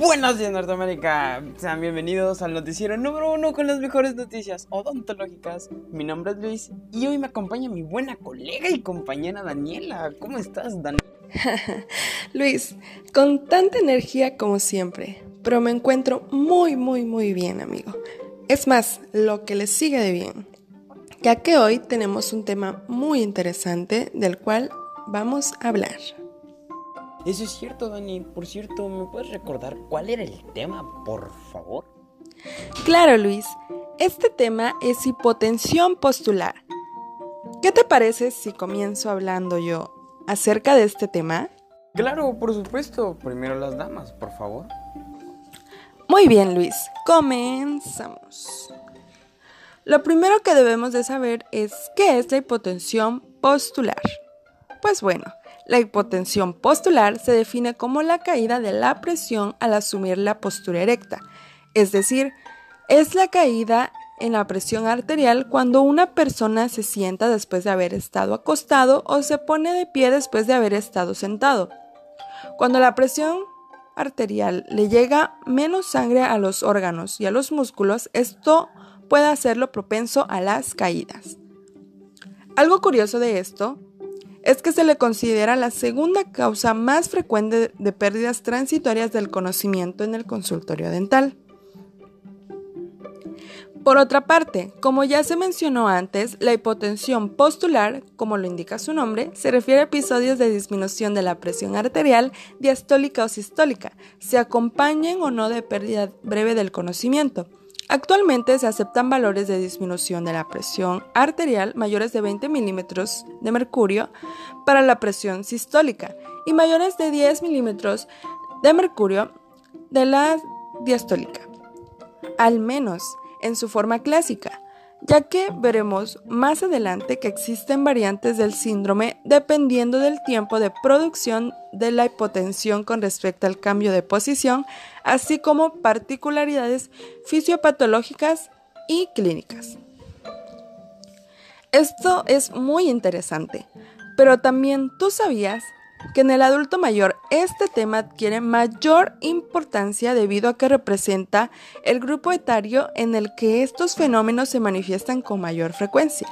Buenos días Norteamérica, sean bienvenidos al noticiero número uno con las mejores noticias odontológicas. Mi nombre es Luis y hoy me acompaña mi buena colega y compañera Daniela. ¿Cómo estás, Daniela? Luis, con tanta energía como siempre, pero me encuentro muy, muy, muy bien, amigo. Es más, lo que le sigue de bien, ya que hoy tenemos un tema muy interesante del cual vamos a hablar. Eso es cierto, Dani. Por cierto, ¿me puedes recordar cuál era el tema, por favor? Claro, Luis. Este tema es hipotensión postular. ¿Qué te parece si comienzo hablando yo acerca de este tema? Claro, por supuesto. Primero las damas, por favor. Muy bien, Luis. Comenzamos. Lo primero que debemos de saber es qué es la hipotensión postular. Pues bueno, la hipotensión postular se define como la caída de la presión al asumir la postura erecta, es decir, es la caída en la presión arterial cuando una persona se sienta después de haber estado acostado o se pone de pie después de haber estado sentado. Cuando la presión arterial le llega menos sangre a los órganos y a los músculos, esto puede hacerlo propenso a las caídas. Algo curioso de esto es que se le considera la segunda causa más frecuente de pérdidas transitorias del conocimiento en el consultorio dental. Por otra parte, como ya se mencionó antes, la hipotensión postular, como lo indica su nombre, se refiere a episodios de disminución de la presión arterial diastólica o sistólica, se acompañen o no de pérdida breve del conocimiento. Actualmente se aceptan valores de disminución de la presión arterial mayores de 20 milímetros de mercurio para la presión sistólica y mayores de 10 milímetros de mercurio de la diastólica, al menos en su forma clásica ya que veremos más adelante que existen variantes del síndrome dependiendo del tiempo de producción de la hipotensión con respecto al cambio de posición, así como particularidades fisiopatológicas y clínicas. Esto es muy interesante, pero también tú sabías que en el adulto mayor este tema adquiere mayor importancia debido a que representa el grupo etario en el que estos fenómenos se manifiestan con mayor frecuencia,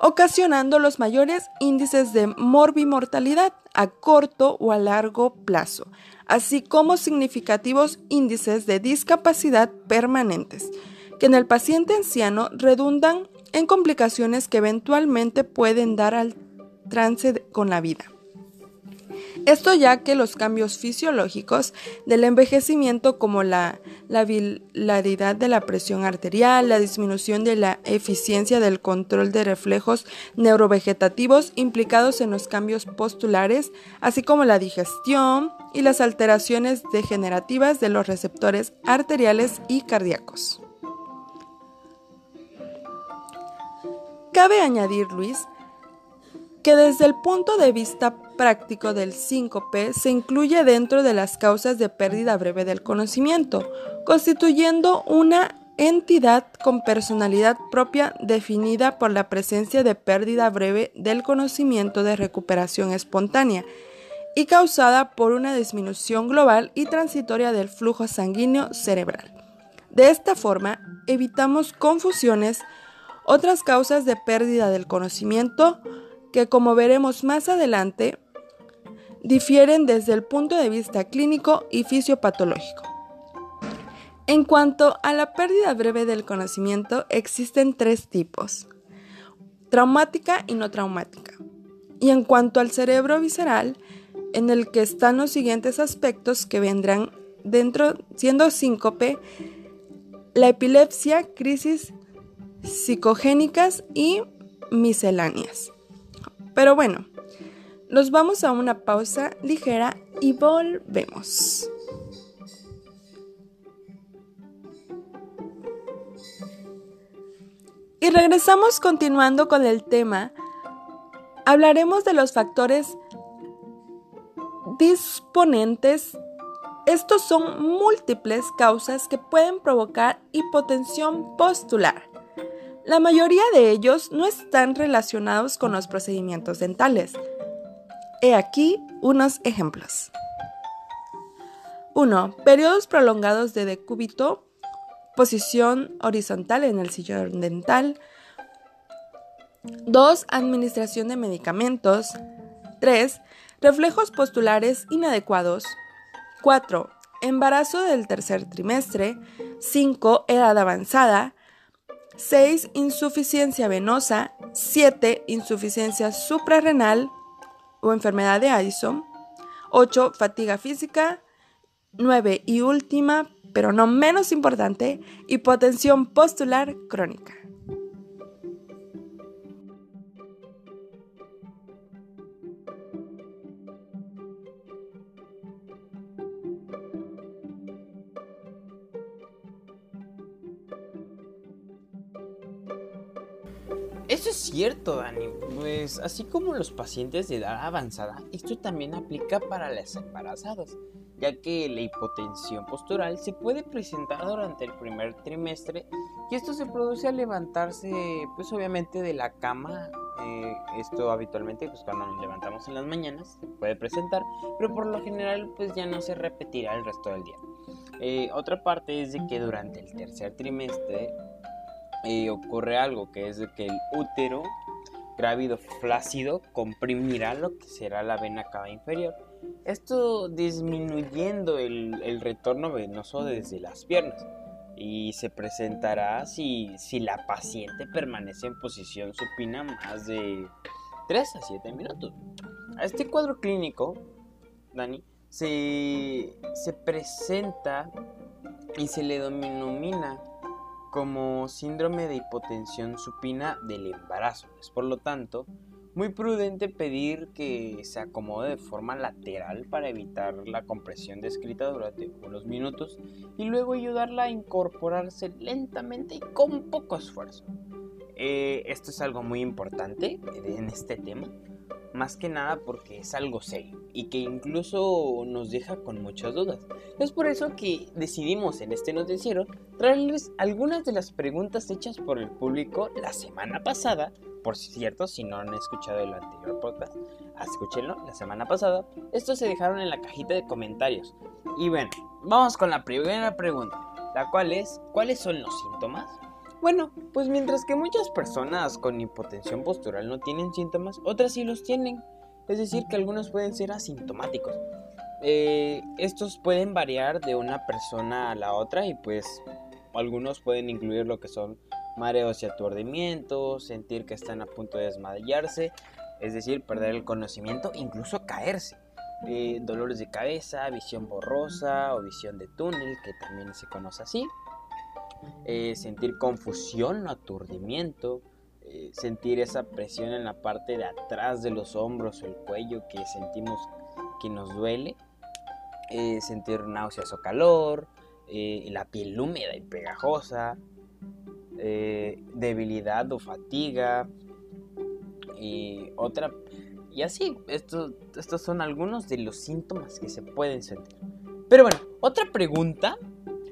ocasionando los mayores índices de morbimortalidad a corto o a largo plazo, así como significativos índices de discapacidad permanentes, que en el paciente anciano redundan en complicaciones que eventualmente pueden dar al trance con la vida. Esto ya que los cambios fisiológicos del envejecimiento como la, la bilaridad de la presión arterial, la disminución de la eficiencia del control de reflejos neurovegetativos implicados en los cambios postulares, así como la digestión y las alteraciones degenerativas de los receptores arteriales y cardíacos. Cabe añadir, Luis, que desde el punto de vista práctico del síncope se incluye dentro de las causas de pérdida breve del conocimiento, constituyendo una entidad con personalidad propia definida por la presencia de pérdida breve del conocimiento de recuperación espontánea y causada por una disminución global y transitoria del flujo sanguíneo cerebral. De esta forma, evitamos confusiones, otras causas de pérdida del conocimiento, que como veremos más adelante, difieren desde el punto de vista clínico y fisiopatológico. En cuanto a la pérdida breve del conocimiento, existen tres tipos, traumática y no traumática. Y en cuanto al cerebro visceral, en el que están los siguientes aspectos que vendrán dentro, siendo síncope, la epilepsia, crisis psicogénicas y misceláneas. Pero bueno, nos vamos a una pausa ligera y volvemos. Y regresamos continuando con el tema. Hablaremos de los factores disponentes. Estos son múltiples causas que pueden provocar hipotensión postular. La mayoría de ellos no están relacionados con los procedimientos dentales. He aquí unos ejemplos. 1. Periodos prolongados de decúbito, posición horizontal en el sillón dental. 2. Administración de medicamentos. 3. Reflejos postulares inadecuados. 4. Embarazo del tercer trimestre. 5. Edad avanzada. 6. Insuficiencia venosa. 7. Insuficiencia suprarrenal o enfermedad de Addison. 8. Fatiga física. 9. Y última, pero no menos importante, hipotensión postular crónica. Cierto, Dani. Pues así como los pacientes de edad avanzada, esto también aplica para las embarazadas, ya que la hipotensión postural se puede presentar durante el primer trimestre y esto se produce al levantarse, pues obviamente de la cama. Eh, esto habitualmente, pues cuando nos levantamos en las mañanas, se puede presentar, pero por lo general, pues ya no se repetirá el resto del día. Eh, otra parte es de que durante el tercer trimestre ocurre algo, que es que el útero grávido flácido comprimirá lo que será la vena cava inferior. Esto disminuyendo el, retorno venoso desde las piernas y se presentará si, si, la paciente permanece en posición supina más de 3 a 7 minutos. A este cuadro clínico, Dani, se, se presenta y se le denomina como síndrome de hipotensión supina del embarazo. Es por lo tanto muy prudente pedir que se acomode de forma lateral para evitar la compresión descrita durante unos minutos y luego ayudarla a incorporarse lentamente y con poco esfuerzo. Eh, esto es algo muy importante en este tema más que nada porque es algo serio y que incluso nos deja con muchas dudas. Es por eso que decidimos en este noticiero traerles algunas de las preguntas hechas por el público la semana pasada. Por cierto, si no han escuchado el anterior podcast, escúchenlo la semana pasada. Estos se dejaron en la cajita de comentarios. Y bueno, vamos con la primera pregunta, la cual es, ¿cuáles son los síntomas? Bueno, pues mientras que muchas personas con hipotensión postural no tienen síntomas, otras sí los tienen. Es decir, que algunos pueden ser asintomáticos. Eh, estos pueden variar de una persona a la otra y pues algunos pueden incluir lo que son mareos y aturdimientos, sentir que están a punto de desmayarse, es decir, perder el conocimiento, incluso caerse. Eh, dolores de cabeza, visión borrosa o visión de túnel, que también se conoce así. Eh, sentir confusión, aturdimiento, eh, sentir esa presión en la parte de atrás de los hombros o el cuello que sentimos que nos duele, eh, sentir náuseas o calor, la piel húmeda y pegajosa, debilidad o fatiga, y otra y así, estos, estos son algunos de los síntomas que se pueden sentir. Pero bueno, otra pregunta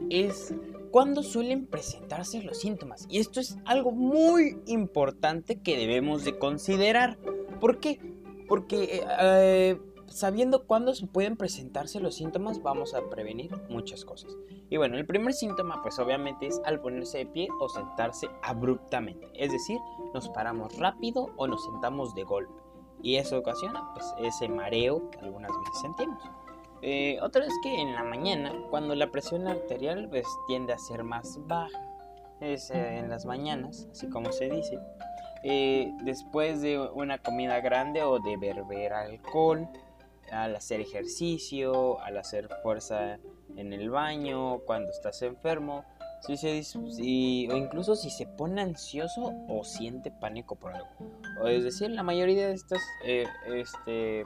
es cuándo suelen presentarse los síntomas. Y esto es algo muy importante que debemos de considerar. ¿Por qué? Porque eh, sabiendo cuándo pueden presentarse los síntomas vamos a prevenir muchas cosas. Y bueno, el primer síntoma pues obviamente es al ponerse de pie o sentarse abruptamente. Es decir, nos paramos rápido o nos sentamos de golpe. Y eso ocasiona pues ese mareo que algunas veces sentimos. Eh, otra es que en la mañana, cuando la presión arterial pues, tiende a ser más baja, es eh, en las mañanas, así como se dice, eh, después de una comida grande o de beber alcohol, al hacer ejercicio, al hacer fuerza en el baño, cuando estás enfermo, si se, o incluso si se pone ansioso o siente pánico por algo. O es decir, la mayoría de estas este,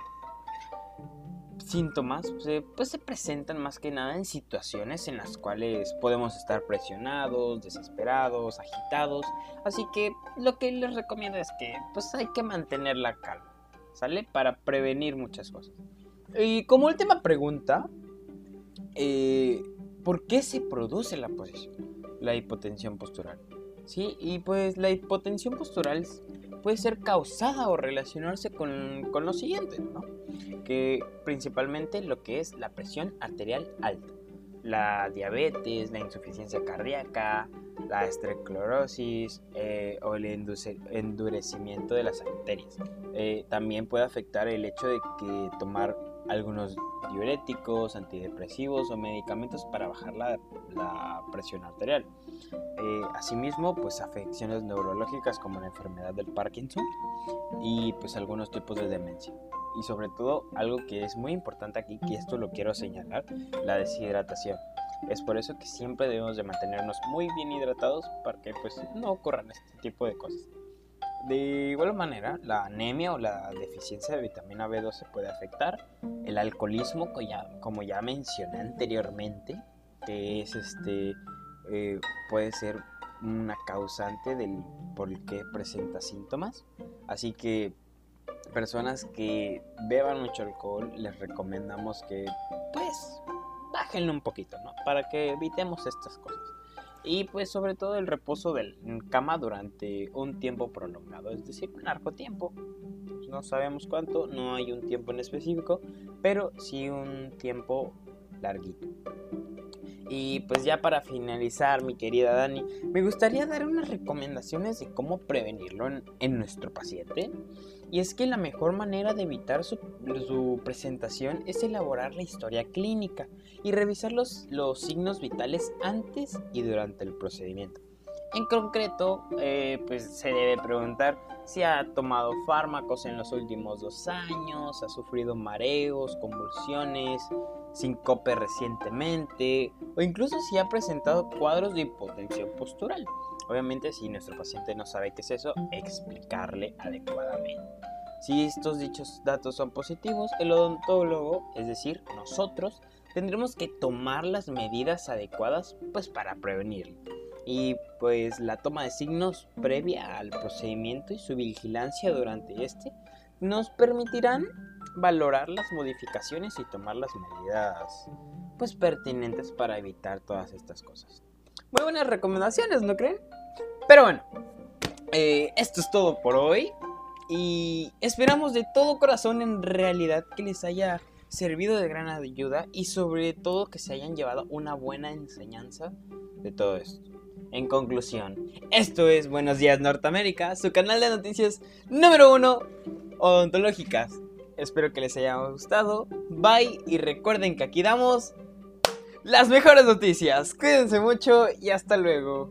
síntomas pues, pues, se presentan más que nada en situaciones en las cuales podemos estar presionados, desesperados, agitados. Así que lo que les recomiendo es que pues hay que mantener la calma, ¿sale? Para prevenir muchas cosas. Y como última pregunta, eh, ¿por qué se produce la posición? La hipotensión postural. Sí, y pues la hipotensión postural puede ser causada o relacionarse con, con lo siguiente, ¿no? Que principalmente lo que es la presión arterial alta, la diabetes, la insuficiencia cardíaca, la esterclerosis eh, o el endurecimiento de las arterias. Eh, también puede afectar el hecho de que tomar algunos diuréticos, antidepresivos o medicamentos para bajar la, presión arterial. Eh, asimismo, pues afecciones neurológicas como la enfermedad del Parkinson y pues algunos tipos de demencia. Y sobre todo, algo que es muy importante aquí, que esto lo quiero señalar, la deshidratación. Es por eso que siempre debemos de mantenernos muy bien hidratados para que pues no ocurran este tipo de cosas. De igual manera, la anemia o la deficiencia de vitamina B12 puede afectar el alcoholismo, como ya mencioné anteriormente, que es este, eh, puede ser una causante del por el que presenta síntomas. Así que personas que beban mucho alcohol les recomendamos que pues bájenlo un poquito, ¿no? Para que evitemos estas cosas. Y pues sobre todo el reposo del, cama durante un tiempo prolongado, es decir, un largo tiempo. No sabemos cuánto, no hay un tiempo en específico, pero sí un tiempo larguito. Y pues ya para finalizar, mi querida Dani, me gustaría dar unas recomendaciones de cómo prevenirlo en, nuestro paciente. Y es que la mejor manera de evitar su, presentación es elaborar la historia clínica y revisar los, los, signos vitales antes y durante el procedimiento. En concreto, eh, pues se debe preguntar si ha tomado fármacos en los últimos dos años, ha sufrido mareos, convulsiones, sincope recientemente o incluso si ha presentado cuadros de hipotensión postural. Obviamente si nuestro paciente no sabe qué es eso, explicarle adecuadamente. Si estos dichos datos son positivos, el odontólogo, es decir, nosotros, tendremos que tomar las medidas adecuadas pues para prevenirlo. Y pues la toma de signos previa al procedimiento y su vigilancia durante este nos permitirán valorar las modificaciones y tomar las medidas pues pertinentes para evitar todas estas cosas. Muy buenas recomendaciones, ¿no creen? Pero bueno, eh, esto es todo por hoy y esperamos de todo corazón en realidad que les haya servido de gran ayuda y sobre todo que se hayan llevado una buena enseñanza de todo esto. En conclusión, esto es Buenos Días Norteamérica, su canal de noticias número uno odontológicas. Espero que les haya gustado. Bye y recuerden que aquí damos las mejores noticias. Cuídense mucho y hasta luego.